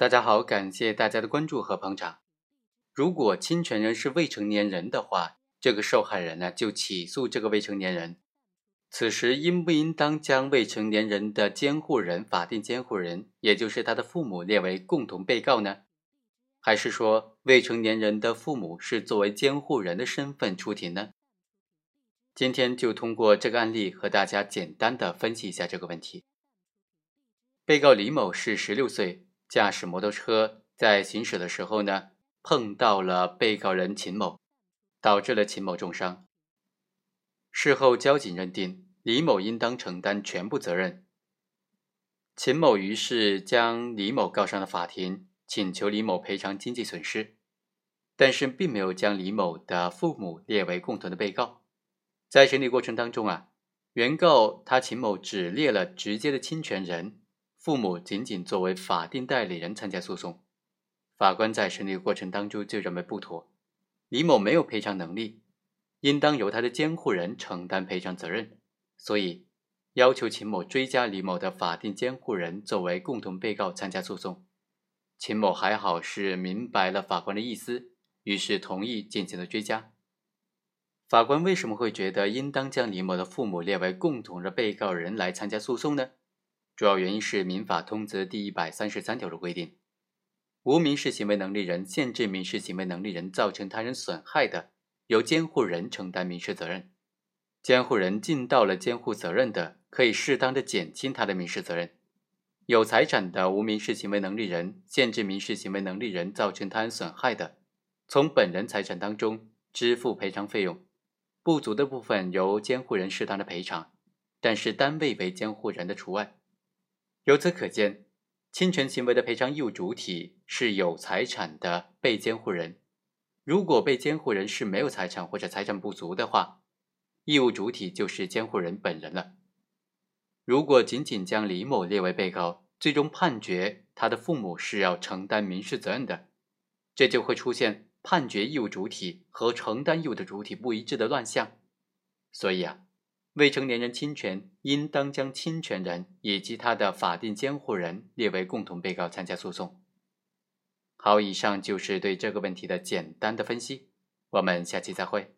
大家好，感谢大家的关注和捧场。如果侵权人是未成年人的话，这个受害人呢就起诉这个未成年人。此时应不应当将未成年人的监护人、法定监护人，也就是他的父母列为共同被告呢？还是说未成年人的父母是作为监护人的身份出庭呢？今天就通过这个案例和大家简单的分析一下这个问题。被告李某是十六岁。驾驶摩托车在行驶的时候呢，碰到了被告人秦某，导致了秦某重伤。事后交警认定李某应当承担全部责任。秦某于是将李某告上了法庭，请求李某赔偿经济损失，但是并没有将李某的父母列为共同的被告。在审理过程当中啊，原告他秦某只列了直接的侵权人。父母仅仅作为法定代理人参加诉讼，法官在审理过程当中就认为不妥，李某没有赔偿能力，应当由他的监护人承担赔偿责任，所以要求秦某追加李某的法定监护人作为共同被告参加诉讼。秦某还好是明白了法官的意思，于是同意进行了追加。法官为什么会觉得应当将李某的父母列为共同的被告人来参加诉讼呢？主要原因是《民法通则》第一百三十三条的规定，无民事行为能力人限制民事行为能力人造成他人损害的，由监护人承担民事责任。监护人尽到了监护责任的，可以适当的减轻他的民事责任。有财产的无民事行为能力人限制民事行为能力人造成他人损害的，从本人财产当中支付赔偿费用，不足的部分由监护人适当的赔偿，但是单位为监护人的除外。由此可见，侵权行为的赔偿义务主体是有财产的被监护人。如果被监护人是没有财产或者财产不足的话，义务主体就是监护人本人了。如果仅仅将李某列为被告，最终判决他的父母是要承担民事责任的，这就会出现判决义务主体和承担义务的主体不一致的乱象。所以啊。未成年人侵权，应当将侵权人以及他的法定监护人列为共同被告参加诉讼。好，以上就是对这个问题的简单的分析，我们下期再会。